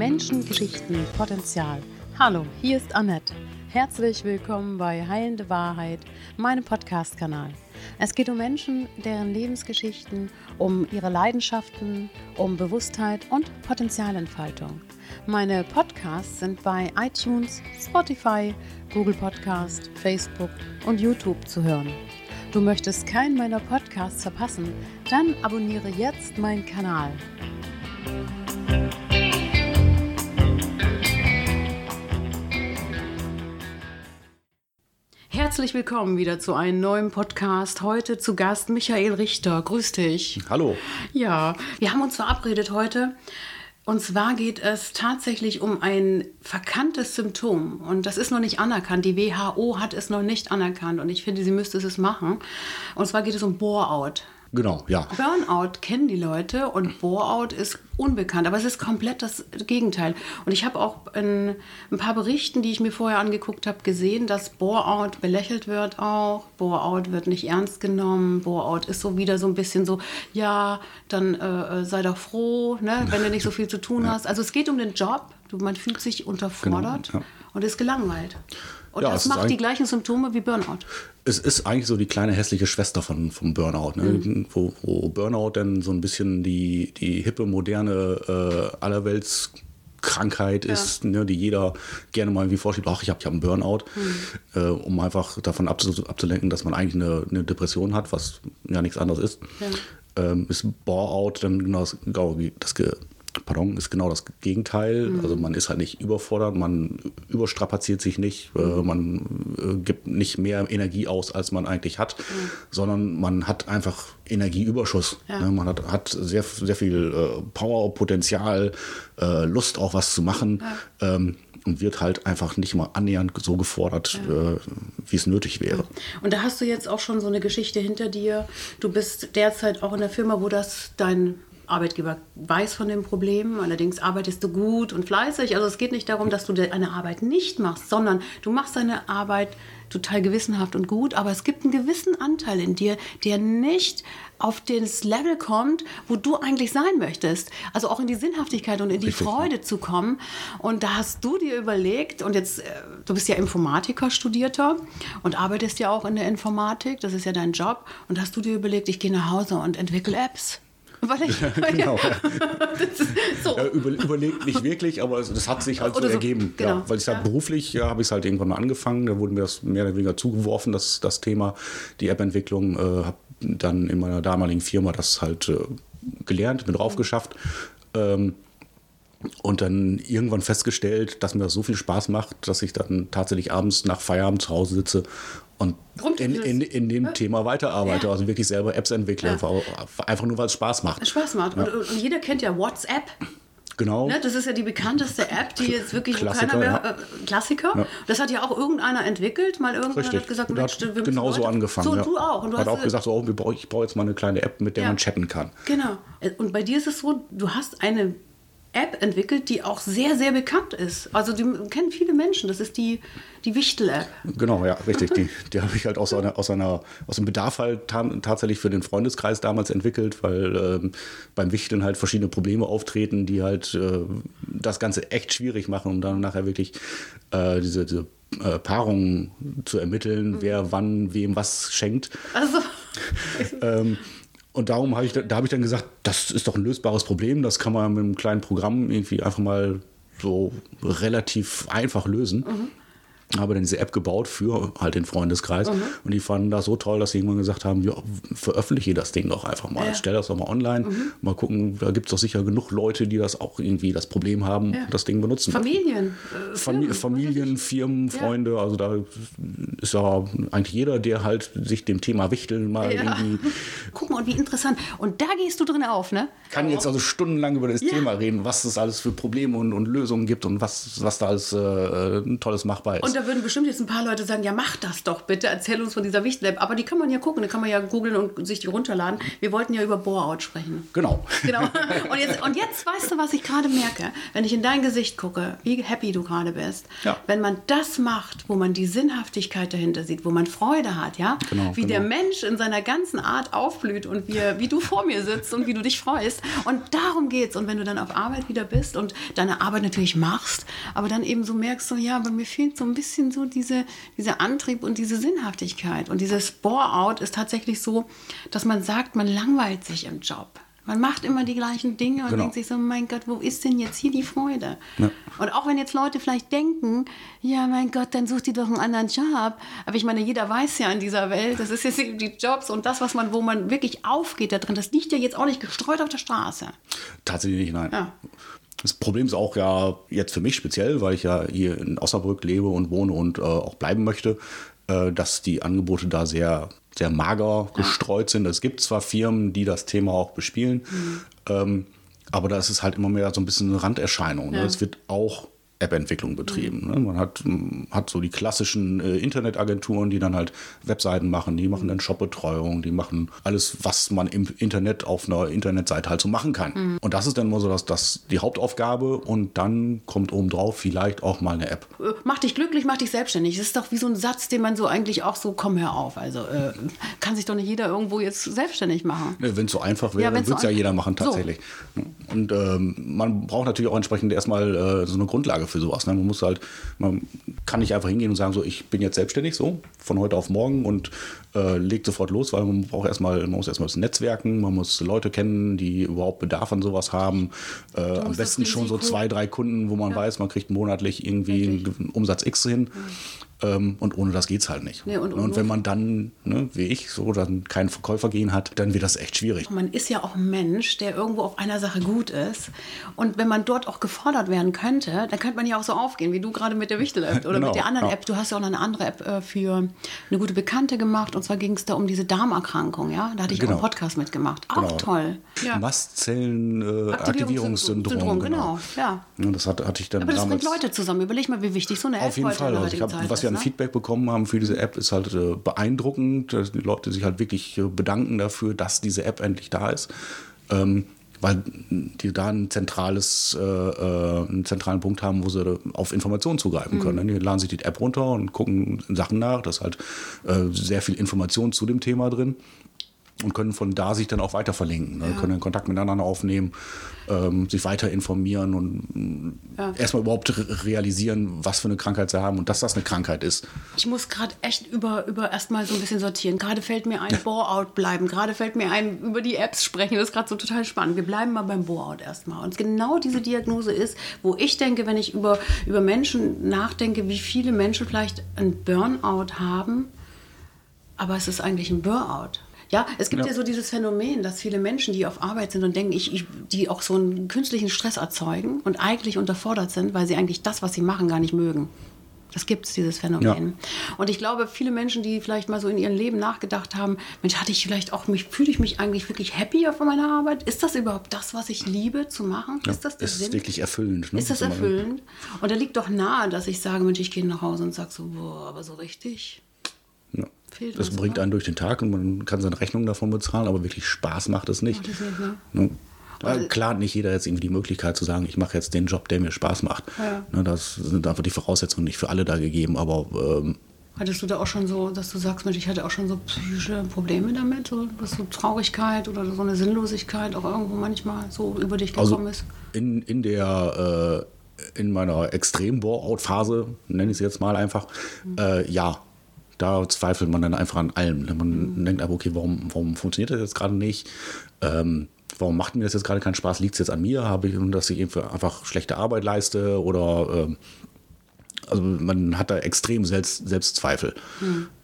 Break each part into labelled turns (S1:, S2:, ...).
S1: Menschen, Geschichten, Potenzial. Hallo, hier ist Annette. Herzlich willkommen bei Heilende Wahrheit, meinem Podcast-Kanal. Es geht um Menschen, deren Lebensgeschichten, um ihre Leidenschaften, um Bewusstheit und Potenzialentfaltung. Meine Podcasts sind bei iTunes, Spotify, Google Podcast, Facebook und YouTube zu hören. Du möchtest keinen meiner Podcasts verpassen? Dann abonniere jetzt meinen Kanal. Herzlich willkommen wieder zu einem neuen Podcast. Heute zu Gast Michael Richter. Grüß dich.
S2: Hallo.
S1: Ja, wir haben uns verabredet heute. Und zwar geht es tatsächlich um ein verkanntes Symptom. Und das ist noch nicht anerkannt. Die WHO hat es noch nicht anerkannt. Und ich finde, sie müsste es machen. Und zwar geht es um Bore-out.
S2: Genau, ja.
S1: Burnout kennen die Leute und Bore-out ist unbekannt, aber es ist komplett das Gegenteil. Und ich habe auch in ein paar Berichten, die ich mir vorher angeguckt habe, gesehen, dass Bore-out belächelt wird auch. Bore-out wird nicht ernst genommen. Bore-out ist so wieder so ein bisschen so, ja, dann äh, sei doch froh, ne, wenn du nicht so viel zu tun ja. hast. Also es geht um den Job. Man fühlt sich unterfordert genau, ja. und ist gelangweilt. Und ja, das macht die gleichen Symptome wie Burnout.
S2: Es ist eigentlich so die kleine hässliche Schwester von, vom Burnout, ne? mhm. wo, wo, Burnout dann so ein bisschen die, die hippe, moderne äh, allerwelts Krankheit ja. ist, ne, die jeder gerne mal irgendwie vorschiebt, ach, ich habe hab einen Burnout, mhm. äh, um einfach davon abzulenken, dass man eigentlich eine, eine, Depression hat, was ja nichts anderes ist. Ja. Ähm, ist Bore-out dann genau das, genau das, Pardon, ist genau das Gegenteil. Mhm. Also man ist halt nicht überfordert, man überstrapaziert sich nicht, äh, mhm. man äh, gibt nicht mehr Energie aus, als man eigentlich hat, mhm. sondern man hat einfach Energieüberschuss. Ja. Ne? Man hat, hat sehr, sehr viel äh, Power, Potenzial, äh, Lust auch was zu machen. Ja. Ähm, und wird halt einfach nicht mal annähernd so gefordert, ja. äh, wie es nötig wäre.
S1: Und da hast du jetzt auch schon so eine Geschichte hinter dir. Du bist derzeit auch in der Firma, wo das dein Arbeitgeber weiß von dem Problem, allerdings arbeitest du gut und fleißig. Also es geht nicht darum, dass du deine Arbeit nicht machst, sondern du machst deine Arbeit total gewissenhaft und gut, aber es gibt einen gewissen Anteil in dir, der nicht auf das Level kommt, wo du eigentlich sein möchtest. Also auch in die Sinnhaftigkeit und in die Richtig, Freude ja. zu kommen. Und da hast du dir überlegt, und jetzt, äh, du bist ja Informatiker, Studierter und arbeitest ja auch in der Informatik, das ist ja dein Job, und hast du dir überlegt, ich gehe nach Hause und entwickle Apps. Weil ich, genau.
S2: so. ja, über, überlegt nicht wirklich, aber das hat sich halt so, so ergeben. Genau. Ja, weil ich halt beruflich ja, habe ich es halt irgendwann mal angefangen. Da wurde mir das mehr oder weniger zugeworfen, das, das Thema, die App-Entwicklung. Äh, habe dann in meiner damaligen Firma das halt äh, gelernt, mit drauf geschafft. Ähm, und dann irgendwann festgestellt, dass mir das so viel Spaß macht, dass ich dann tatsächlich abends nach Feierabend zu Hause sitze und in, in, in, dem ja. Thema weiterarbeite, ja. also wirklich selber Apps entwickle, ja. einfach nur weil es Spaß macht.
S1: Spaß macht. Und, und, jeder kennt ja WhatsApp.
S2: Genau.
S1: Ne, das ist ja die bekannteste App, die jetzt wirklich Klassiker, keiner mehr. Äh, Klassiker. Das hat ja auch irgendeiner entwickelt, mal
S2: Richtig.
S1: hat gesagt,
S2: Mensch, hat genau so angefangen. So,
S1: du auch. Und
S2: du hat auch gesagt, so, oh, ich brauche jetzt mal eine kleine App, mit der man chatten kann.
S1: Genau. Und bei dir ist es so, du hast eine App entwickelt, die auch sehr, sehr bekannt ist. Also die kennen viele Menschen. Das ist die, die Wichtel-App.
S2: Genau, ja, richtig. Die, die habe ich halt aus, einer, aus, einer, aus einem Bedarf halt tatsächlich für den Freundeskreis damals entwickelt, weil ähm, beim Wichteln halt verschiedene Probleme auftreten, die halt äh, das Ganze echt schwierig machen, um dann nachher wirklich äh, diese, diese äh, Paarungen zu ermitteln, mhm. wer wann wem was schenkt. Also. ähm, und darum habe ich, da habe ich dann gesagt, das ist doch ein lösbares Problem, das kann man mit einem kleinen Programm irgendwie einfach mal so relativ einfach lösen. Mhm habe dann diese App gebaut für halt den Freundeskreis mhm. und die fanden das so toll, dass sie irgendwann gesagt haben, ja, veröffentliche das Ding doch einfach mal, ja. stell das doch mal online, mhm. mal gucken, da gibt es doch sicher genug Leute, die das auch irgendwie das Problem haben, ja. das Ding benutzen.
S1: Familien.
S2: Äh, Firmen, Familien, Firmen, Freunde, ja. also da ist ja eigentlich jeder, der halt sich dem Thema Wichteln mal irgendwie...
S1: Guck mal, und wie interessant. Und da gehst du drin auf, ne?
S2: Kann jetzt also stundenlang über das Thema reden, was es alles für Probleme und, und Lösungen gibt und was, was da alles äh, Tolles machbar ist
S1: da würden bestimmt jetzt ein paar Leute sagen, ja, mach das doch bitte, erzähl uns von dieser Wichtel-App. Aber die kann man ja gucken, die kann man ja googeln und sich die runterladen. Wir wollten ja über Bore-out sprechen.
S2: Genau.
S1: Genau. Und jetzt, und jetzt weißt du, was ich gerade merke, wenn ich in dein Gesicht gucke, wie happy du gerade bist.
S2: Ja.
S1: Wenn man das macht, wo man die Sinnhaftigkeit dahinter sieht, wo man Freude hat, ja,
S2: Genau,
S1: wie der
S2: genau.
S1: Mensch in seiner ganzen Art aufblüht und wie, wie du vor mir sitzt und wie du dich freust. Und darum geht's. Und wenn du dann auf Arbeit wieder bist und deine Arbeit natürlich machst, aber dann eben so merkst, so ja, aber mir fehlt so ein bisschen so diese, dieser Antrieb und diese Sinnhaftigkeit. Und dieses Bore-out ist tatsächlich so, dass man sagt, man langweilt sich im Job. Man macht immer die gleichen Dinge und
S2: Genau.
S1: denkt sich so, mein Gott, wo ist denn jetzt hier die Freude?
S2: Ja.
S1: Und auch wenn jetzt Leute vielleicht denken, ja, mein Gott, dann such dir doch einen anderen Job. Aber ich meine, jeder weiß ja in dieser Welt, das ist jetzt die Jobs und das, was man, wo man wirklich aufgeht da drin, das liegt ja jetzt auch nicht gestreut auf der Straße.
S2: Tatsächlich nicht, nein.
S1: Ja.
S2: Das Problem ist auch ja jetzt für mich speziell, weil ich ja hier in Osnabrück lebe und wohne und äh, auch bleiben möchte, äh, dass die Angebote da sehr, sehr mager gestreut sind. Es gibt zwar Firmen, die das Thema auch bespielen, ähm, aber da ist es halt immer mehr so ein bisschen eine Randerscheinung. Ne?
S1: Ja.
S2: Es wird auch App-Entwicklung betrieben. Ne? Man hat, m, hat so die klassischen äh, Internetagenturen, die dann halt Webseiten machen, die machen dann Shopbetreuung, die machen alles, was man im Internet auf einer Internetseite halt so machen kann. Und das ist dann immer so das, das die Hauptaufgabe und dann kommt obendrauf vielleicht auch mal eine App.
S1: Äh, Mach dich glücklich, mach dich selbstständig. Das ist doch wie so ein Satz, den man so eigentlich auch so, komm, hör auf. Also äh, kann sich doch nicht jeder irgendwo jetzt selbstständig machen.
S2: Wenn es so einfach wäre,
S1: Ja,
S2: würde es
S1: so
S2: ja jeder machen
S1: So.
S2: tatsächlich. Und ähm, man braucht natürlich auch entsprechend erstmal äh, so eine Grundlage für sowas. Ne? Man muss halt, man kann nicht einfach hingehen und sagen, so ich bin jetzt selbstständig, so von heute auf morgen und äh, legt sofort los, weil man braucht erstmal, man muss erstmal das Netzwerken, man muss Leute kennen, die überhaupt Bedarf an sowas haben. Äh, am besten schon so zwei, drei Kunden, wo man weiß, man kriegt monatlich irgendwie einen gewissen Umsatz X hin. Ähm, und ohne das geht's halt nicht.
S1: Nee, und-
S2: und,
S1: und-
S2: wenn man dann, ne, wie ich, so dann keinen Verkäufer gehen hat, dann wird das echt schwierig.
S1: Man ist ja auch ein Mensch, der irgendwo auf einer Sache gut ist. Und wenn man dort auch gefordert werden könnte, dann könnte man ja auch so aufgehen, wie du gerade mit der Wichtel-App oder
S2: Genau,
S1: mit der anderen
S2: ja.
S1: App. Du hast ja auch noch eine andere App äh, für eine gute Bekannte gemacht. Und zwar ging es da um diese Darmerkrankung, ja? Da hatte ich auch
S2: Genau.
S1: einen Podcast mitgemacht. Auch
S2: Genau.
S1: toll. Ja.
S2: Mastzellen-Aktivierungssyndrom.
S1: Aktivierungssyndrom, genau. Ja.
S2: Ja, das hatte, hatte ich dann
S1: Aber das bringt
S2: damals.
S1: Leute zusammen. Überleg mal, wie wichtig so eine App
S2: Auf jeden Fall. Also ich hab, was wir. An
S1: ne?
S2: Feedback bekommen haben für diese App, ist halt äh, beeindruckend. dass Die Leute sich halt wirklich äh, bedanken dafür, dass diese App endlich da ist. Ähm, weil die da ein zentrales, äh, äh, einen zentralen Punkt haben, wo sie auf Informationen zugreifen
S1: Mhm.
S2: können. Die laden sich die App runter und gucken Sachen nach. Da ist halt äh, sehr viel Information zu dem Thema drin und können von da sich dann auch weiter verlinken. Ne? Können dann Kontakt miteinander aufnehmen, ähm, sich weiter informieren und
S1: Ja.
S2: erstmal überhaupt re realisieren, was für eine Krankheit sie haben und dass das eine Krankheit ist.
S1: Ich muss gerade echt über, über erstmal so ein bisschen sortieren. Gerade fällt mir ein, Bore-out bleiben. Gerade fällt mir ein, über die Apps sprechen. Das ist gerade so total spannend. Wir bleiben mal beim Bore-out erstmal. Und genau diese Diagnose ist, wo ich denke, wenn ich über, über Menschen nachdenke, wie viele Menschen vielleicht ein Burnout haben, aber es ist eigentlich ein Burnout. Ja, es gibt ja.
S2: Ja.
S1: so dieses Phänomen, dass viele Menschen, die auf Arbeit sind und denken, ich, ich, die auch so einen künstlichen Stress erzeugen und eigentlich unterfordert sind, weil sie eigentlich das, was sie machen, gar nicht mögen. Das gibt es, dieses Phänomen. Und ich glaube, viele Menschen, die vielleicht mal so in ihrem Leben nachgedacht haben, Mensch, hatte ich vielleicht auch mich, fühle ich mich eigentlich wirklich happy auf meiner Arbeit? Ist das überhaupt das, was ich liebe zu machen? ist das der
S2: ist
S1: Sinn?
S2: wirklich erfüllend. Ne?
S1: Ist das erfüllend? Und da liegt doch nahe, dass ich sage, Mensch, ich gehe nach Hause und sage so, boah, aber so richtig.
S2: Ja.
S1: Fehlt
S2: Das bringt
S1: was.
S2: einen durch den Tag und man kann seine Rechnung davon bezahlen, aber wirklich Spaß macht es nicht.
S1: Ne?
S2: Ne? Ja, klar hat nicht jeder jetzt irgendwie die Möglichkeit zu sagen, ich mache jetzt den Job, der mir Spaß macht.
S1: Ja.
S2: Ne, das sind einfach die Voraussetzungen nicht für alle da gegeben, aber ähm,
S1: Hattest du da auch schon so, dass du sagst, Mensch, ich hatte auch schon so psychische Probleme damit, so, dass so Traurigkeit oder so eine Sinnlosigkeit auch irgendwo manchmal so über dich gekommen
S2: also
S1: ist?
S2: in, in der äh, in meiner extrem Bore-out-Phase, nenne ich es jetzt mal einfach,
S1: Mhm.
S2: äh, ja, da zweifelt man dann einfach an allem. Man
S1: Mhm.
S2: denkt aber, okay, warum, warum funktioniert das jetzt gerade nicht? Ähm, warum macht mir das jetzt gerade keinen Spaß? Liegt es jetzt an mir? Habe ich, dass ich einfach schlechte Arbeit leiste? Oder ähm, also man hat da extrem Selbst, Selbstzweifel.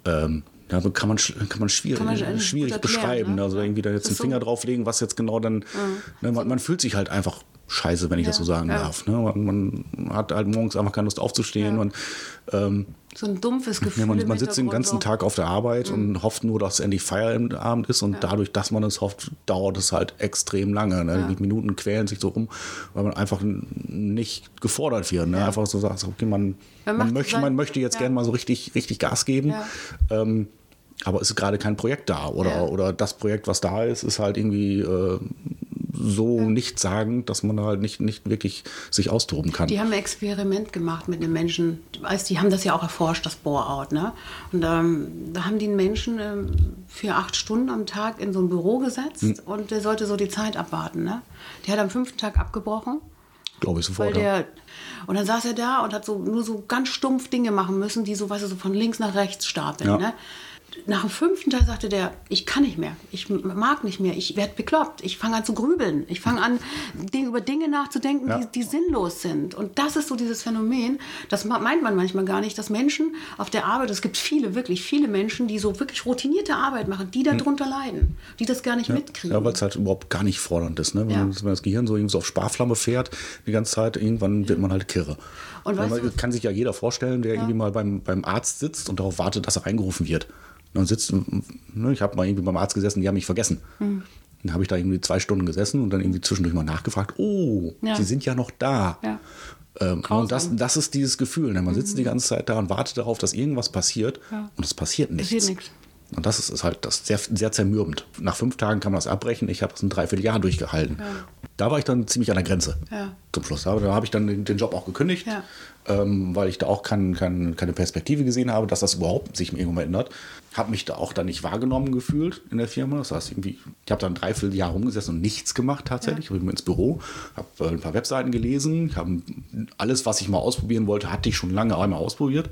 S2: Ähm, ja, kann man, kann man schwierig,
S1: Kann man sch-
S2: schwierig
S1: erklären,
S2: beschreiben.
S1: ne?
S2: Also irgendwie da jetzt
S1: Das
S2: einen
S1: ist so-
S2: Finger drauflegen, was jetzt genau dann. Ne, man, man fühlt sich halt einfach scheiße, wenn ich das
S1: Ja,
S2: so sagen
S1: ja.
S2: darf. Ne? Man, man hat halt morgens einfach keine Lust aufzustehen
S1: Ja.
S2: und ähm,
S1: So ein dumpfes Gefühl.
S2: Ja, man, man sitzt den ganzen. Tag auf der Arbeit und hofft nur, dass endlich Feierabend ist. Und dadurch, dass man es hofft, dauert es halt extrem lange. Ne?
S1: Ja.
S2: Die Minuten quälen sich so rum, weil man einfach nicht gefordert wird. Ne? Einfach so sagt, okay, man,
S1: Man
S2: man, möchte,
S1: sein-
S2: man möchte jetzt
S1: ja.
S2: gerne mal so richtig, richtig Gas geben.
S1: Ja.
S2: Ähm, aber es ist gerade kein Projekt da. Oder,
S1: Ja.
S2: oder das Projekt, was da ist, ist halt irgendwie äh, so nichtssagend, dass man halt nicht, nicht wirklich sich austoben kann.
S1: Die haben ein Experiment gemacht mit einem Menschen. Die haben das ja auch erforscht, das Bore-out. Ne? Und ähm, da haben die einen Menschen ähm, für acht Stunden am Tag in so ein Büro gesetzt
S2: Hm.
S1: und der sollte so die Zeit abwarten. Ne? Der hat am fünften Tag abgebrochen.
S2: Glaube ich
S1: Weil
S2: sofort. ja.
S1: der, und dann saß er da und hat so nur so ganz stumpf Dinge machen müssen, die so, weißt du, so von links nach rechts stapeln.
S2: Ja.
S1: Ne? Nach dem fünften Teil sagte der, ich kann nicht mehr, ich mag nicht mehr, ich werde bekloppt, ich fange an zu grübeln, ich fange an, über Dinge nachzudenken,
S2: Ja.
S1: die, die sinnlos sind. Und das ist so dieses Phänomen, das meint man manchmal gar nicht, dass Menschen auf der Arbeit, es gibt viele, wirklich viele Menschen, die so wirklich routinierte Arbeit machen, die darunter leiden, die das gar nicht mitkriegen.
S2: Hm. Ja, weil es halt überhaupt gar nicht fordernd ist. Ne? Wenn,
S1: Ja.
S2: man, wenn das Gehirn so irgendwie so auf Sparflamme fährt, die ganze Zeit, irgendwann wird man halt kirre.
S1: Und
S2: Ja,
S1: weißt
S2: man,
S1: du-
S2: kann sich ja jeder vorstellen, der irgendwie mal beim, beim Arzt sitzt und darauf wartet, dass er reingerufen wird. Und dann sitzt, ne, ich habe mal irgendwie beim Arzt gesessen, die haben mich vergessen.
S1: Hm.
S2: Dann habe ich da irgendwie zwei Stunden gesessen und dann irgendwie zwischendurch mal nachgefragt, oh,
S1: Ja.
S2: sie sind ja noch da.
S1: Ja.
S2: Ähm, und das, das ist dieses Gefühl. Ne? Man sitzt die ganze Zeit da und wartet darauf, dass irgendwas passiert
S1: Ja.
S2: und es passiert nichts.
S1: Passiert nichts.
S2: Und das ist, ist halt das sehr, sehr zermürbend. Nach fünf Tagen kann man das abbrechen. Ich habe das ein Dreivierteljahr durchgehalten. Da war ich dann ziemlich an der Grenze
S1: Ja.
S2: zum Schluss. Aber da habe ich dann den, Job auch gekündigt,
S1: Ja.
S2: ähm, weil ich da auch kein, kein, keine Perspektive gesehen habe, dass das überhaupt sich irgendwann ändert. Habe mich da auch dann nicht wahrgenommen gefühlt in der Firma. Das heißt, irgendwie, ich habe dann ein Dreivierteljahr rumgesessen und nichts gemacht tatsächlich. Ich bin ins Büro, habe äh, ein paar Webseiten gelesen, ich habe alles, was ich mal ausprobieren wollte, hatte ich schon lange einmal ausprobiert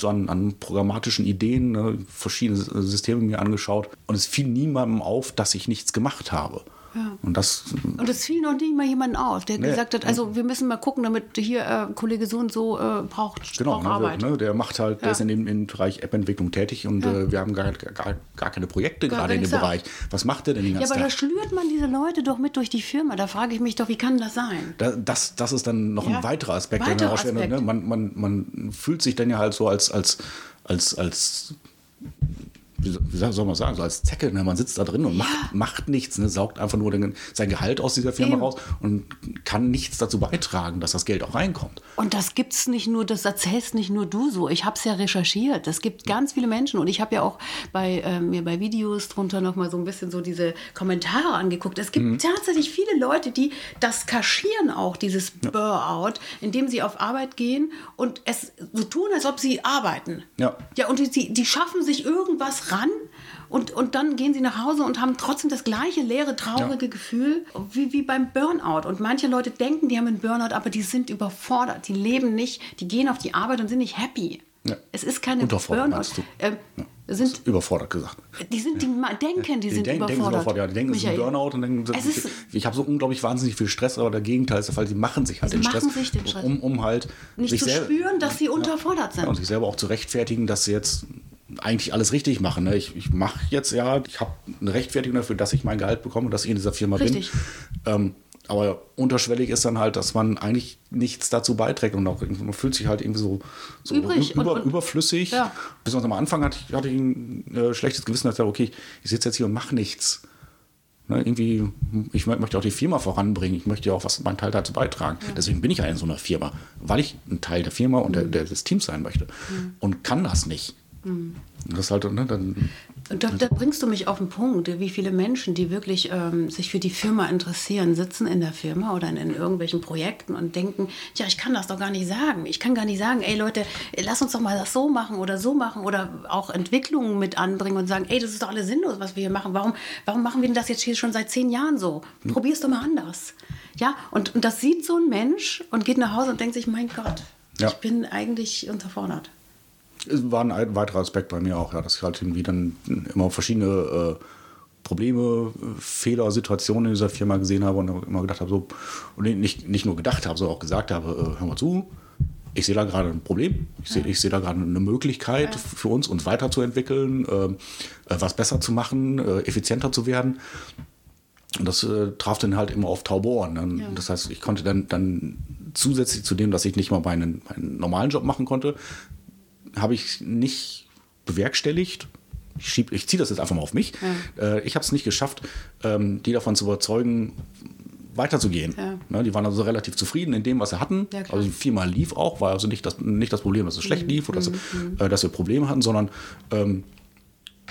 S2: so an, an programmatischen Ideen, ne, verschiedene Systeme mir angeschaut. Und es fiel niemandem auf, dass ich nichts gemacht habe.
S1: Ja.
S2: Und das,
S1: Und es fiel noch nie mal jemanden auf, der
S2: Nee.
S1: gesagt hat, also wir müssen mal gucken, damit hier äh, Kollege so und so äh, braucht,
S2: genau,
S1: braucht
S2: ne,
S1: Arbeit.
S2: der, ne, der macht halt, der
S1: Ja.
S2: ist in dem, im Bereich App-Entwicklung tätig und
S1: Ja.
S2: äh, wir haben gar, gar, gar keine Projekte
S1: Gar-
S2: gerade in dem
S1: nichts
S2: Bereich. Was macht der denn den
S1: Ja,
S2: ganzen
S1: aber da
S2: Tag?
S1: schlürt man diese Leute doch mit durch die Firma. Da frage ich mich doch, wie kann das sein?
S2: Da, das, das ist dann noch
S1: Ja.
S2: ein weiterer Aspekt,
S1: Weiterer
S2: rausstellen.
S1: Aspekt.
S2: Ne? Man, man, man fühlt sich dann ja halt so als, als, als, als wie soll- man sagen, so als Zecke. Ne? Man sitzt da drin und macht, macht nichts, ne? saugt einfach nur den, sein Gehalt aus dieser Firma
S1: Eben.
S2: raus und kann nichts dazu beitragen, dass das Geld auch reinkommt.
S1: Und das gibt's nicht nur, das erzählst nicht nur du so. Ich habe es ja recherchiert. Es gibt ganz viele Menschen und ich habe ja auch bei äh, mir bei Videos drunter noch mal so ein bisschen so diese Kommentare angeguckt. Es
S2: Mhm.
S1: gibt tatsächlich viele Leute, die das kaschieren auch dieses Burnout, indem sie auf Arbeit gehen und es so tun, als ob sie arbeiten.
S2: Ja.
S1: Ja, und die, die schaffen sich irgendwas ran und, und dann gehen sie nach Hause und haben trotzdem das gleiche leere, traurige Gefühl wie, wie beim Burnout. Und manche Leute denken, die haben einen Burnout, aber die sind überfordert. Die leben nicht, die gehen auf die Arbeit und sind nicht happy.
S2: Ja.
S1: Es ist keine
S2: Unterfordert,
S1: Burnout.
S2: meinst du?
S1: Ähm,
S2: Ja.
S1: sind,
S2: Überfordert gesagt.
S1: die sind, die ma- denken, die sind
S2: denken,
S1: überfordert.
S2: denken überfordert. Ja, die denken, es ist ein
S1: Michael.
S2: Burnout und denken,
S1: Es
S2: ich, ich habe so unglaublich wahnsinnig viel Stress, aber der Gegenteil ist der Fall. Sie machen sich halt den Stress,
S1: machen sich den Stress.
S2: Um, um halt
S1: Nicht zu spüren, dass sie unterfordert sind.
S2: Ja, und sich selber auch zu rechtfertigen, dass sie jetzt eigentlich alles richtig machen. Ne? Ich, ich mache jetzt ja, ich habe eine Rechtfertigung dafür, dass ich mein Gehalt bekomme und dass ich in dieser Firma
S1: Richtig.
S2: bin. Ähm, aber unterschwellig ist dann halt, dass man eigentlich nichts dazu beiträgt und auch, man fühlt sich halt irgendwie so, so
S1: Übrig
S2: über,
S1: und- und-
S2: überflüssig.
S1: Ja.
S2: Besonders am Anfang hatte ich, hatte ich ein äh, schlechtes Gewissen, dass ich dachte, okay, ich sitze jetzt hier und mache nichts. Ne, irgendwie, ich mö- möchte auch die Firma voranbringen, ich möchte ja auch was meinen Teil dazu beitragen. Deswegen bin ich ja in so einer Firma, weil ich ein Teil der Firma und der, der, des Teams sein möchte. Und kann das nicht. Und das halt, ne, dann,
S1: Und da, da bringst du mich auf den Punkt, wie viele Menschen, die wirklich ähm, sich für die Firma interessieren, sitzen in der Firma oder in, in irgendwelchen Projekten und denken, ja, ich kann das doch gar nicht sagen. Ich kann gar nicht sagen, ey Leute, lass uns doch mal das so machen oder so machen oder auch Entwicklungen mit anbringen und sagen, ey, das ist doch alles sinnlos, was wir hier machen. Warum, warum machen wir denn das jetzt hier schon seit zehn Jahren so? Probier's doch mal anders. Ja, und, und das sieht so ein Mensch und geht nach Hause und denkt sich, mein Gott,
S2: Ja.
S1: ich bin eigentlich unterfordert.
S2: War ein weiterer Aspekt bei mir auch, ja, dass ich halt irgendwie dann immer verschiedene äh, Probleme, Fehler, Situationen in dieser Firma gesehen habe und immer gedacht habe, so, und nicht, nicht nur gedacht habe, sondern auch gesagt habe, äh, hör mal zu, ich sehe da gerade ein Problem, ich sehe, ich sehe da gerade eine Möglichkeit für uns, uns weiterzuentwickeln, äh, äh, was besser zu machen, äh, effizienter zu werden. Und das äh, traf dann halt immer auf taube Ohren. Ne?
S1: Ja.
S2: Das heißt, ich konnte dann, dann zusätzlich zu dem, dass ich nicht mal meinen, meinen normalen Job machen konnte, habe ich nicht bewerkstelligt. Ich, schieb- ich ziehe das jetzt einfach mal auf mich. Äh, ich habe es nicht geschafft, ähm, die davon zu überzeugen, weiterzugehen.
S1: Ja.
S2: Ne, die waren also relativ zufrieden in dem, was sie hatten.
S1: Ja,
S2: also viermal lief auch, war also nicht das, nicht das Problem, dass es
S1: Mhm.
S2: schlecht lief oder dass, äh, dass wir Probleme hatten, sondern ähm,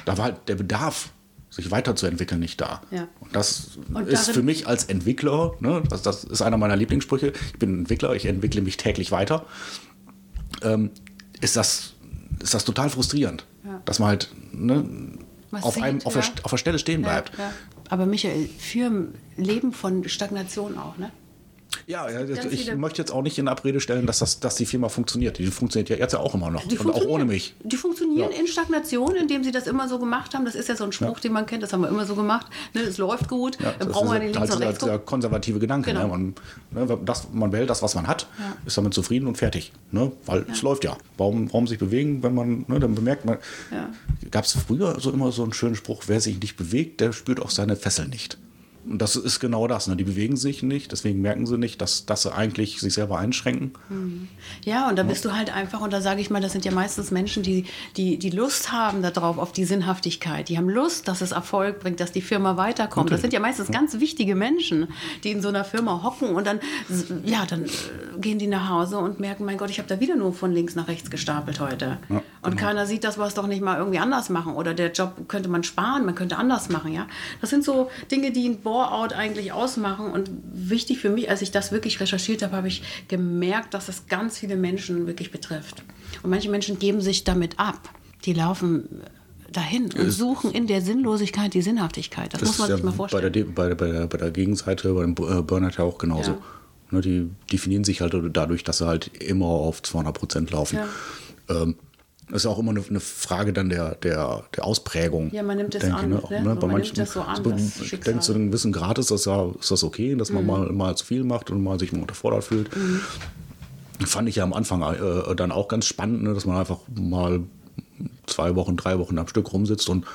S2: da war halt der Bedarf, sich weiterzuentwickeln, nicht da.
S1: Ja.
S2: Und das
S1: Und
S2: ist für mich als Entwickler, ne, das, das ist einer meiner Lieblingssprüche, ich bin Entwickler, ich entwickle mich täglich weiter, ähm, ist, das, ist das total frustrierend,
S1: Ja.
S2: dass man halt ne, auf, einem,
S1: sieht,
S2: auf,
S1: ja.
S2: der, auf der Stelle stehen bleibt.
S1: Aber Michael, Firmen leben von Stagnation auch, ne?
S2: Ja, ja ich
S1: viele-
S2: möchte jetzt auch nicht in Abrede stellen, dass, das, dass die Firma funktioniert. Die funktioniert ja jetzt ja auch immer noch.
S1: Die
S2: und auch ohne mich.
S1: Die funktionieren
S2: Ja.
S1: in Stagnation, indem sie das immer so gemacht haben. Das ist ja so ein Spruch, den man kennt, das haben wir immer so gemacht. Ne, es läuft gut,
S2: Ja,
S1: dann
S2: das
S1: brauchen wir
S2: ist
S1: nicht
S2: halt
S1: links und rechts
S2: konservative Gedanke.
S1: Genau.
S2: Ne? Man, ne, das, man wählt das, was man hat,
S1: Ja.
S2: ist damit zufrieden und fertig. Ne? Weil es läuft ja. Warum, warum sich bewegen, wenn man, ne, dann bemerkt man,
S1: Ja.
S2: gab es früher so immer so einen schönen Spruch, wer sich nicht bewegt, der spürt auch seine Fesseln nicht. Und das ist genau das. Ne? Die bewegen sich nicht, deswegen merken sie nicht, dass, dass sie eigentlich sich selber einschränken.
S1: Ja, und da bist du halt einfach, und da sage ich mal, das sind ja meistens Menschen, die, die, die Lust haben darauf, auf die Sinnhaftigkeit. Die haben Lust, dass es Erfolg bringt, dass die Firma weiterkommt. Das sind ja meistens ganz wichtige Menschen, die in so einer Firma hocken und dann, ja, dann äh, gehen die nach Hause und merken, mein Gott, ich habe da wieder nur von links nach rechts gestapelt heute. und keiner sieht, dass wir es doch nicht mal irgendwie anders machen. Oder der Job könnte man sparen, man könnte anders machen, ja. Das sind so Dinge, die ein Bore-out eigentlich ausmachen. Und wichtig für mich, als ich das wirklich recherchiert habe, habe ich gemerkt, dass es ganz viele Menschen wirklich betrifft. Und manche Menschen geben sich damit ab. Die laufen dahin und suchen in der Sinnlosigkeit die Sinnhaftigkeit. Das, muss man sich mal
S2: bei der,
S1: vorstellen.
S2: Bei, der- bei, der, bei der Gegenseite, beim äh, Burnout ja auch genauso.
S1: Ja.
S2: Ne, die definieren sich halt dadurch, dass sie halt immer auf 200 Prozent laufen.
S1: Ja.
S2: Ähm, das ist auch immer eine, eine Frage dann der, der, der Ausprägung.
S1: Ja, man nimmt es
S2: denke
S1: an,
S2: Ne?
S1: ne?
S2: Auch,
S1: So,
S2: ne? Bei
S1: man
S2: manchen,
S1: nimmt das so an, das
S2: ich denke, zu einem gewissen Grad ist das, ja, ist das okay, dass
S1: Mhm.
S2: man mal, mal zu viel macht und mal sich mal unterfordert fühlt. Fand ich ja am Anfang äh, dann auch ganz spannend, ne? dass man einfach mal zwei Wochen, drei Wochen am Stück rumsitzt und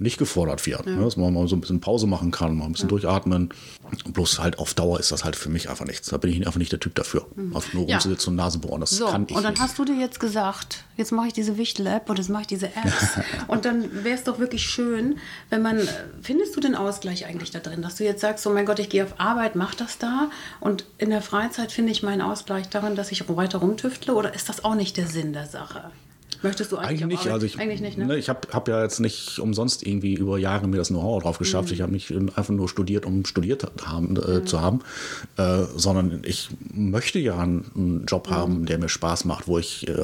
S2: nicht gefordert wird. Ne? Dass man mal so ein bisschen Pause machen kann, mal ein bisschen durchatmen. Bloß halt auf Dauer ist das halt für mich einfach nichts. Da bin ich einfach nicht der Typ dafür. Einfach nur
S1: Ja.
S2: rumzusitzen und Nase bohren, das
S1: So,
S2: kann ich
S1: und dann
S2: nicht.
S1: hast du dir jetzt gesagt, jetzt mache ich diese Wichtel-App und jetzt mache ich diese Apps. und dann wäre es doch wirklich schön, wenn man, findest du den Ausgleich eigentlich da drin, dass du jetzt sagst, so mein Gott, ich gehe auf Arbeit, mach das da und in der Freizeit finde ich meinen Ausgleich darin, dass ich weiter rumtüftle oder ist das auch nicht der Sinn der Sache? Möchtest du eigentlich,
S2: Eigentlich nicht. Also ich,
S1: eigentlich nicht, ne?
S2: ne, ich habe hab ja jetzt nicht umsonst irgendwie über Jahre mir das Know-how drauf geschafft.
S1: Mhm.
S2: Ich habe nicht einfach nur studiert, um studiert haben, äh, zu haben, äh, sondern ich möchte ja einen, Job
S1: Mhm.
S2: haben, der mir Spaß macht, wo ich äh,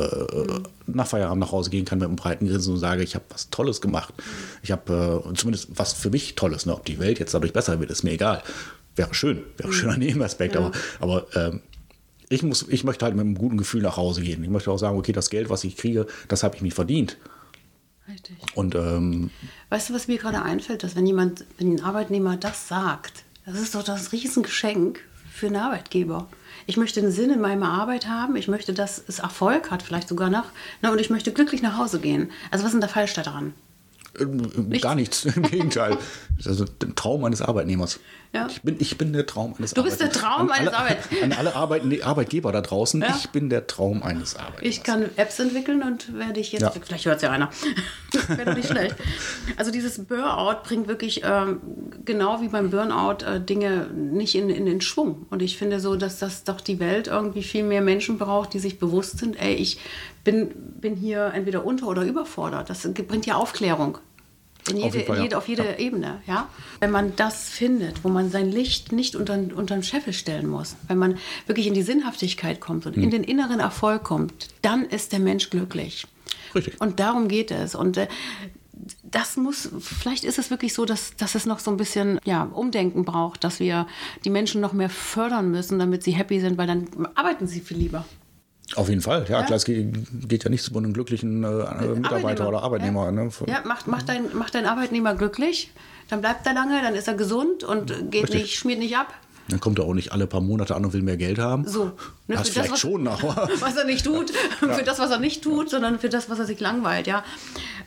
S2: nach Feierabend nach Hause gehen kann mit einem breiten Grinsen und sage, ich habe was Tolles gemacht. Ich habe äh, zumindest was für mich Tolles. Ne? Ob die Welt jetzt dadurch besser wird, ist mir egal. Wäre schön, wäre ein schöner Nebenaspekt, aber, aber ähm, ich, muss, ich möchte halt mit einem guten Gefühl nach Hause gehen. Ich möchte auch sagen, okay, das Geld, was ich kriege, das habe ich mir verdient.
S1: Richtig.
S2: Und ähm,
S1: Weißt du, was mir gerade einfällt, dass wenn jemand, wenn ein Arbeitnehmer das sagt, das ist doch das Riesengeschenk für einen Arbeitgeber. Ich möchte einen Sinn in meiner Arbeit haben, ich möchte, dass es Erfolg hat, vielleicht sogar nach, na, und ich möchte glücklich nach Hause gehen. Also was ist denn da falsch daran?
S2: Äh, gar nichts, im Gegenteil. Das ist also der Traum eines Arbeitnehmers.
S1: Ja.
S2: Ich, bin, ich bin der Traum eines
S1: Du bist der Traum
S2: an
S1: eines
S2: alle,
S1: Arbeit-
S2: An alle Arbeit, Arbeitgeber da draußen,
S1: Ja.
S2: ich bin der Traum eines Arbeitnehmers.
S1: Ich kann Apps entwickeln und werde ich jetzt,
S2: Ja.
S1: vielleicht hört es ja einer, wäre nicht schlecht. Also dieses Burnout bringt wirklich, ähm, genau wie beim Burnout, äh, Dinge nicht in, in den Schwung. Und ich finde so, dass das doch die Welt irgendwie viel mehr Menschen braucht, die sich bewusst sind, ey, ich bin, bin hier entweder unter- oder überfordert. Das bringt ja Aufklärung. In
S2: Auf
S1: jede,
S2: jeden Fall,
S1: in
S2: ja.
S1: jede, auf jede Ebene, ja. Wenn man das findet, wo man sein Licht nicht unter, unter den Scheffel stellen muss, wenn man wirklich in die Sinnhaftigkeit kommt und in den inneren Erfolg kommt, dann ist der Mensch glücklich.
S2: Richtig.
S1: Und darum geht es. Und äh, das muss, vielleicht ist es wirklich so, dass, dass es noch so ein bisschen ja, Umdenken braucht, dass wir die Menschen noch mehr fördern müssen, damit sie happy sind, weil dann arbeiten sie viel lieber.
S2: Auf jeden Fall, ja, klar, es geht, geht ja nichts über einen glücklichen äh, Mitarbeiter oder Arbeitnehmer.
S1: Ja,
S2: Ne?
S1: ja macht, macht, dein, macht dein Arbeitnehmer glücklich, dann bleibt er lange, dann ist er gesund und geht
S2: Richtig.
S1: nicht, schmiert nicht ab.
S2: Dann kommt er auch nicht alle paar Monate an und will mehr Geld haben.
S1: So. Ne,
S2: das vielleicht
S1: was,
S2: schon, aber.
S1: Was er nicht tut, für das, was er nicht tut, sondern für das, was er sich langweilt, ja.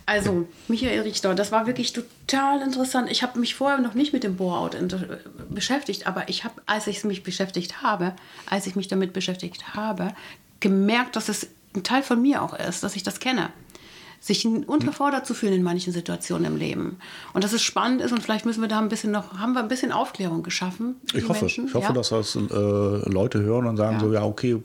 S1: Also, Michael Richter, das war wirklich total interessant. Ich habe mich vorher noch nicht mit dem inter- beschäftigt, aber ich habe, als ich mich beschäftigt habe, als ich mich damit beschäftigt habe, gemerkt, dass es ein Teil von mir auch ist, dass ich das kenne. Sich unterfordert zu fühlen in manchen Situationen im Leben. Und dass es spannend ist und vielleicht müssen wir da ein bisschen noch, haben wir ein bisschen Aufklärung geschaffen.
S2: Ich hoffe,
S1: Menschen,
S2: ich hoffe,
S1: ja?
S2: dass das äh, Leute hören und sagen
S1: Ja.
S2: so, ja, okay,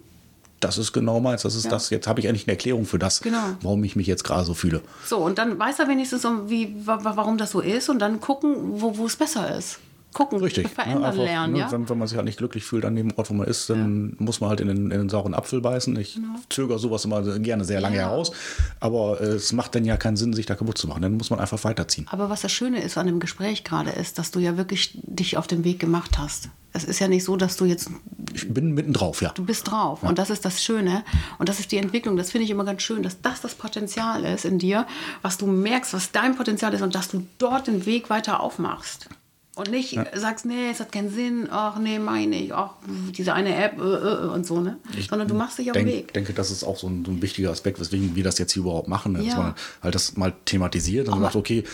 S2: das ist genau meins, das ist
S1: Ja.
S2: das. Jetzt habe ich endlich eine Erklärung für das,
S1: Genau.
S2: warum ich mich jetzt gerade so fühle.
S1: So, und dann weiß er wenigstens, um wie, wa- wa- warum das so ist und dann gucken, wo, wo es besser ist. Gucken,
S2: Richtig.
S1: verändern
S2: einfach,
S1: lernen,
S2: ne,
S1: ja.
S2: wenn, wenn man sich halt nicht glücklich fühlt an dem Ort, wo man ist, dann muss man halt in den, in den sauren Apfel beißen. Ich zögere sowas immer gerne sehr lange
S1: Genau. Ja.
S2: heraus, aber äh, es macht dann ja keinen Sinn, sich da kaputt zu machen. Dann muss man einfach weiterziehen.
S1: Aber was das Schöne ist an dem Gespräch gerade ist, dass du ja wirklich dich auf den Weg gemacht hast. Es ist ja nicht so, dass du jetzt,
S2: Ich bin mitten drauf, ja.
S1: du bist drauf. Und das ist das Schöne. Und das ist die Entwicklung. Das finde ich immer ganz schön, dass das das Potenzial ist in dir, was du merkst, was dein Potenzial ist und dass du dort den Weg weiter aufmachst. Und nicht sagst, nee, es hat keinen Sinn, ach nee, meine ich, ach, diese eine App äh, äh, und so, ne? Sondern du machst dich auf den Weg.
S2: denke, das ist auch so ein, so ein wichtiger Aspekt, weswegen wir das jetzt hier überhaupt machen. ne? Dass
S1: Ja.
S2: man halt das mal thematisiert und sagt, okay,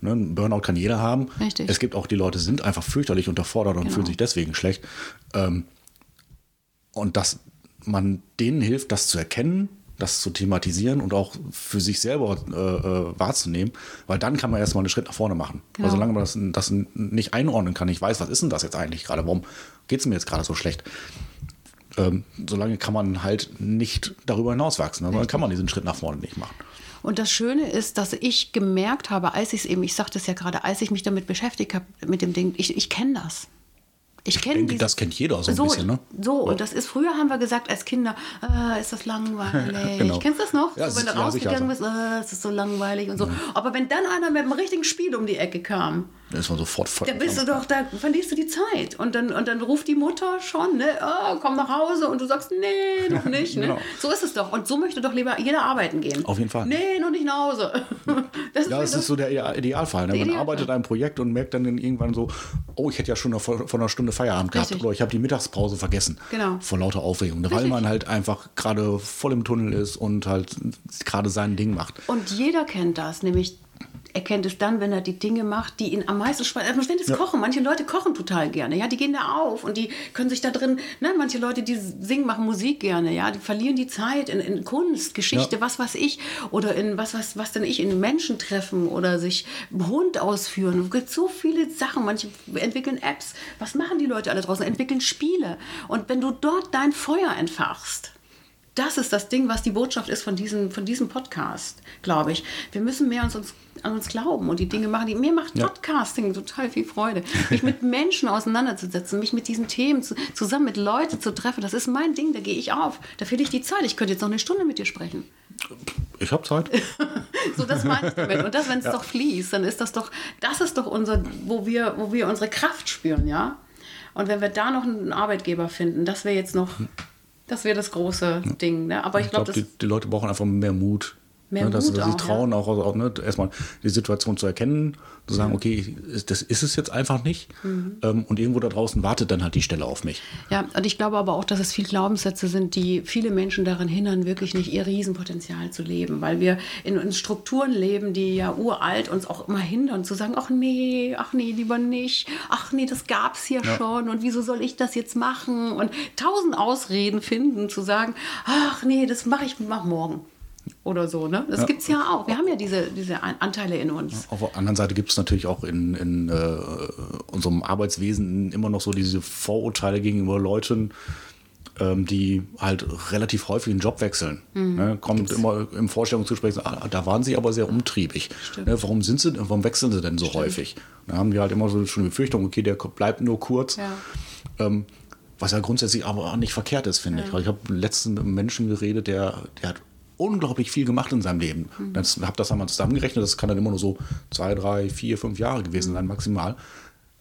S2: ne, ein Burnout kann jeder haben.
S1: Richtig.
S2: Es gibt auch die Leute, die sind einfach fürchterlich unterfordert und
S1: Genau.
S2: fühlen sich deswegen schlecht. Ähm, und dass man denen hilft, das zu erkennen, das zu thematisieren und auch für sich selber äh, äh, wahrzunehmen, weil dann kann man erstmal einen Schritt nach vorne machen.
S1: Genau.
S2: Weil solange man das, das nicht einordnen kann, nicht weiß, was ist denn das jetzt eigentlich gerade, warum geht es mir jetzt gerade so schlecht, ähm, solange kann man halt nicht darüber hinauswachsen. Also dann kann man diesen Schritt nach vorne nicht machen.
S1: Und das Schöne ist, dass ich gemerkt habe, als ich es eben, ich sagte es ja gerade, als ich mich damit beschäftigt habe, mit dem Ding, ich, ich kenne das. Ich kenne
S2: denke, das kennt jeder so ein bisschen, ne?
S1: So, und das ist, früher haben wir gesagt als Kinder, äh, ist das langweilig.
S2: Genau.
S1: Kennst du das noch?
S2: Ja,
S1: so, wenn du
S2: ja,
S1: rausgegangen bist, äh, ist so langweilig und so. Aber wenn dann einer mit einem richtigen Spiel um die Ecke kam,
S2: Da ist man sofort
S1: da bist du doch, da verlierst du die Zeit. Und dann, und dann ruft die Mutter schon, ne, oh, komm nach Hause und du sagst, nee, noch nicht. Ne?
S2: Genau.
S1: So ist es doch. Und so möchte doch lieber jeder arbeiten gehen.
S2: Auf jeden Fall.
S1: Nee, noch nicht nach Hause. Das ist
S2: Ja,
S1: mir
S2: das ist so der Ide- Idealfall. Ne?
S1: Der
S2: Man
S1: Idealfall.
S2: arbeitet an einem Projekt und merkt dann irgendwann so, oh, ich hätte ja schon vor, vor einer Stunde Feierabend gehabt
S1: Richtig.
S2: oder ich habe die Mittagspause vergessen.
S1: Genau.
S2: Vor lauter Aufregung. Weil
S1: Richtig.
S2: man halt einfach gerade voll im Tunnel ist und halt gerade sein Ding macht.
S1: Und jeder kennt das, nämlich er kennt es dann, wenn er die Dinge macht, die ihn am meisten Spaß. Also wenn das Kochen, manche Leute kochen total gerne, ja, die gehen da auf und die können sich da drin, ne, manche Leute, die singen, machen Musik gerne, ja, die verlieren die Zeit in, in Kunst, Geschichte,
S2: Ja.
S1: was weiß ich, oder in was, was, was denn ich, in Menschen treffen oder sich Hund ausführen. Es gibt so viele Sachen, manche entwickeln Apps. Was machen die Leute alle draußen? Entwickeln Spiele. Und wenn du dort dein Feuer entfachst, das ist das Ding, was die Botschaft ist von diesem, von diesem Podcast, glaube ich. Wir müssen mehr an uns, an uns glauben und die Dinge machen, die mir macht
S2: Ja.
S1: Podcasting total viel Freude. Mich mit Menschen auseinanderzusetzen, mich mit diesen Themen zu, zusammen mit Leuten zu treffen, das ist mein Ding, da gehe ich auf. Da finde ich die Zeit. Ich könnte jetzt noch eine Stunde mit dir sprechen.
S2: Ich habe Zeit.
S1: So, das meine ich damit. Und das, wenn es doch fließt, dann ist das doch, das ist doch unser, wo wir, wo wir unsere Kraft spüren, ja. Und wenn wir da noch einen Arbeitgeber finden, das wäre jetzt noch, das wäre das große Ding. Ne? Aber ich
S2: Ich
S1: glaube,
S2: glaube, die, die Leute brauchen einfach mehr Mut.
S1: Mehr
S2: ne, dass
S1: Mut
S2: sie
S1: auch,
S2: trauen, auch, auch ne, erstmal die Situation zu erkennen, zu sagen, okay, ist- das ist es jetzt einfach nicht.
S1: Mhm.
S2: Ähm, und irgendwo da draußen wartet dann halt die Stelle auf mich.
S1: Ja, und ich glaube aber auch, dass es viele Glaubenssätze sind, die viele Menschen daran hindern, wirklich nicht ihr Riesenpotenzial zu leben, weil wir in, in Strukturen leben, die ja uralt uns auch immer hindern, zu sagen, ach nee, ach nee, lieber nicht, ach nee, das gab's hier
S2: Ja.
S1: schon und wieso soll ich das jetzt machen und tausend Ausreden finden, zu sagen, ach nee, das mache ich mach morgen oder so, ne? Das
S2: Ja.
S1: gibt's ja auch. Wir haben ja diese, diese An- Anteile in uns.
S2: Auf der anderen Seite gibt es natürlich auch in, in äh, unserem Arbeitswesen immer noch so diese Vorurteile gegenüber Leuten, ähm, die halt relativ häufig einen Job wechseln.
S1: Mhm.
S2: Ne, kommt immer im Vorstellungsgespräch, ah, da waren sie aber sehr umtriebig. Ne, warum sind sie, warum wechseln sie denn so häufig? Da haben die halt immer so schon die Befürchtung, okay, der bleibt nur kurz.
S1: Ja.
S2: Ähm, was ja grundsätzlich aber auch nicht verkehrt ist, finde ich. Weil ich habe letztens mit einem Menschen geredet, der, der hat unglaublich viel gemacht in seinem Leben.
S1: Mhm.
S2: Das habe das einmal zusammengerechnet, das kann dann immer nur so zwei, drei, vier, fünf Jahre gewesen sein, maximal.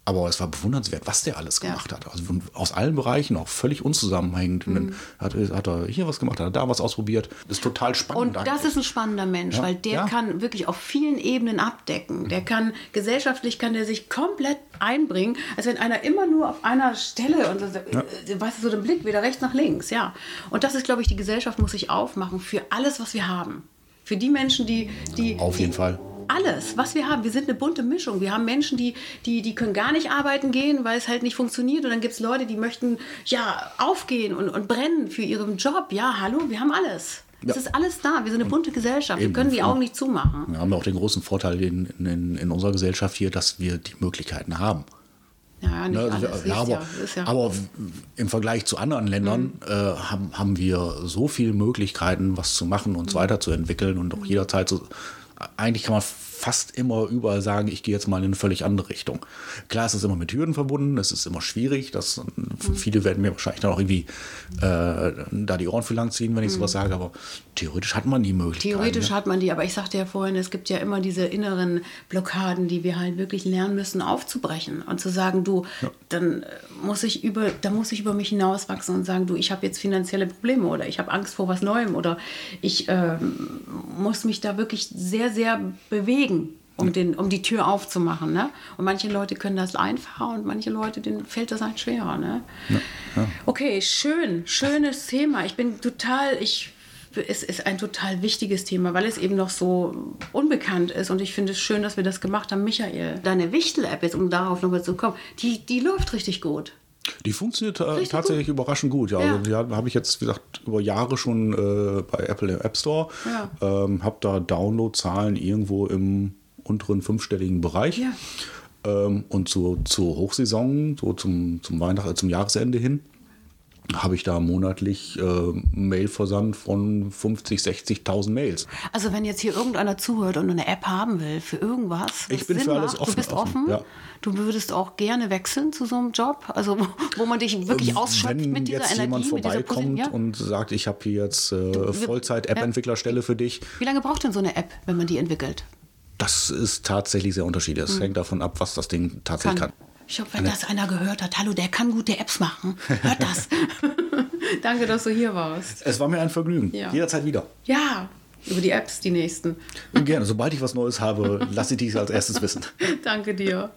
S2: Aber es war bewundernswert, was der alles
S1: Ja.
S2: gemacht hat. Also aus allen Bereichen, auch völlig unzusammenhängend. Und
S1: Mhm.
S2: dann hat, hat er hier was gemacht, hat er da was ausprobiert. Das ist total spannend.
S1: Und das ist ein spannender Mensch,
S2: Ja,
S1: weil der
S2: ja.
S1: kann wirklich auf vielen Ebenen abdecken. Der kann gesellschaftlich kann der sich komplett einbringen, als wenn einer immer nur auf einer Stelle und so, äh, weißt du, so den Blick weder rechts nach links, ja. Und das ist, glaube ich, die Gesellschaft muss sich aufmachen für alles, was wir haben. Für die Menschen, die, die
S2: Auf jeden
S1: die,
S2: Fall.
S1: Alles, was wir haben. Wir sind eine bunte Mischung. Wir haben Menschen, die, die, die können gar nicht arbeiten gehen, weil es halt nicht funktioniert. Und dann gibt es Leute, die möchten ja aufgehen und, und brennen für ihren Job. Ja, hallo, wir haben alles. Es ist alles da. Wir sind eine bunte Gesellschaft. Wir können die Augen nicht zumachen.
S2: Wir haben auch den großen Vorteil in, in, in unserer Gesellschaft hier, dass wir die Möglichkeiten haben.
S1: Ja, nicht
S2: Ne, also
S1: alles.
S2: ja, aber,
S1: ja.
S2: aber im Vergleich zu anderen Ländern
S1: Mhm.
S2: äh, haben, haben wir so viele Möglichkeiten, was zu machen, uns
S1: Mhm.
S2: weiterzuentwickeln und auch jederzeit so. Eigentlich kann man fast immer überall sagen, ich gehe jetzt mal in eine völlig andere Richtung. Klar, es ist immer mit Hürden verbunden, es ist immer schwierig. Das,
S1: Mhm.
S2: Viele werden mir wahrscheinlich dann auch irgendwie äh, da die Ohren für lang ziehen, wenn ich sowas sage, aber theoretisch hat man die Möglichkeit.
S1: Mhm. Theoretisch
S2: ne?
S1: hat man die, aber ich sagte ja vorhin, es gibt ja immer diese inneren Blockaden, die wir halt wirklich lernen müssen aufzubrechen und zu sagen, du, dann äh, muss ich über, da muss ich über mich hinauswachsen und sagen, du, ich habe jetzt finanzielle Probleme oder ich habe Angst vor was Neuem oder ich ähm, muss mich da wirklich sehr, sehr bewegen. Um, den, um die Tür aufzumachen. Ne? Und manche Leute können das einfacher und manche Leute, denen fällt das halt schwerer. Ne? Okay, schön, schönes Thema. Ich bin total, ich, es ist ein total wichtiges Thema, weil es eben noch so unbekannt ist. Und ich finde es schön, dass wir das gemacht haben. Michael, deine Wichtel-App jetzt, um darauf nochmal zu kommen, die, die läuft richtig gut.
S2: Die funktioniert äh,
S1: Richtig
S2: tatsächlich überraschend gut. Ja,
S1: Ja.
S2: Also die habe ich jetzt, wie gesagt, über Jahre schon äh, bei Apple im App Store.
S1: Ja.
S2: Ähm, habe da Downloadzahlen irgendwo im unteren fünfstelligen Bereich.
S1: Ja.
S2: Ähm, und zur, zur Hochsaison, so zum, zum Weihnachten, äh, zum Jahresende hin, habe ich da monatlich äh, Mailversand von 50, 60.000 Mails.
S1: Also wenn jetzt hier irgendeiner zuhört und eine App haben will für irgendwas,
S2: Ich bin
S1: Sinn
S2: für alles
S1: macht,
S2: offen,
S1: du bist
S2: offen,
S1: offen,
S2: ja.
S1: du würdest auch gerne wechseln zu so einem Job, also wo- man dich wirklich ausschöpft
S2: Ähm, Wenn
S1: mit dieser
S2: jetzt
S1: Energie,
S2: jemand vorbeikommt
S1: ja?
S2: und sagt, ich habe hier jetzt äh, Vollzeit-App-Entwicklerstelle für dich,
S1: Wie lange braucht denn so eine App, wenn man die entwickelt?
S2: das ist tatsächlich sehr unterschiedlich. Das hängt davon ab, was das Ding tatsächlich kann.
S1: Ich hoffe, wenn das einer gehört hat, hallo, der kann gute Apps machen. Hört das. Danke, dass du hier warst.
S2: Es war mir ein Vergnügen.
S1: Ja.
S2: Jederzeit wieder.
S1: Ja, über die Apps, die nächsten.
S2: Gerne. Sobald ich was Neues habe, lasse ich dich als erstes wissen.
S1: Danke dir.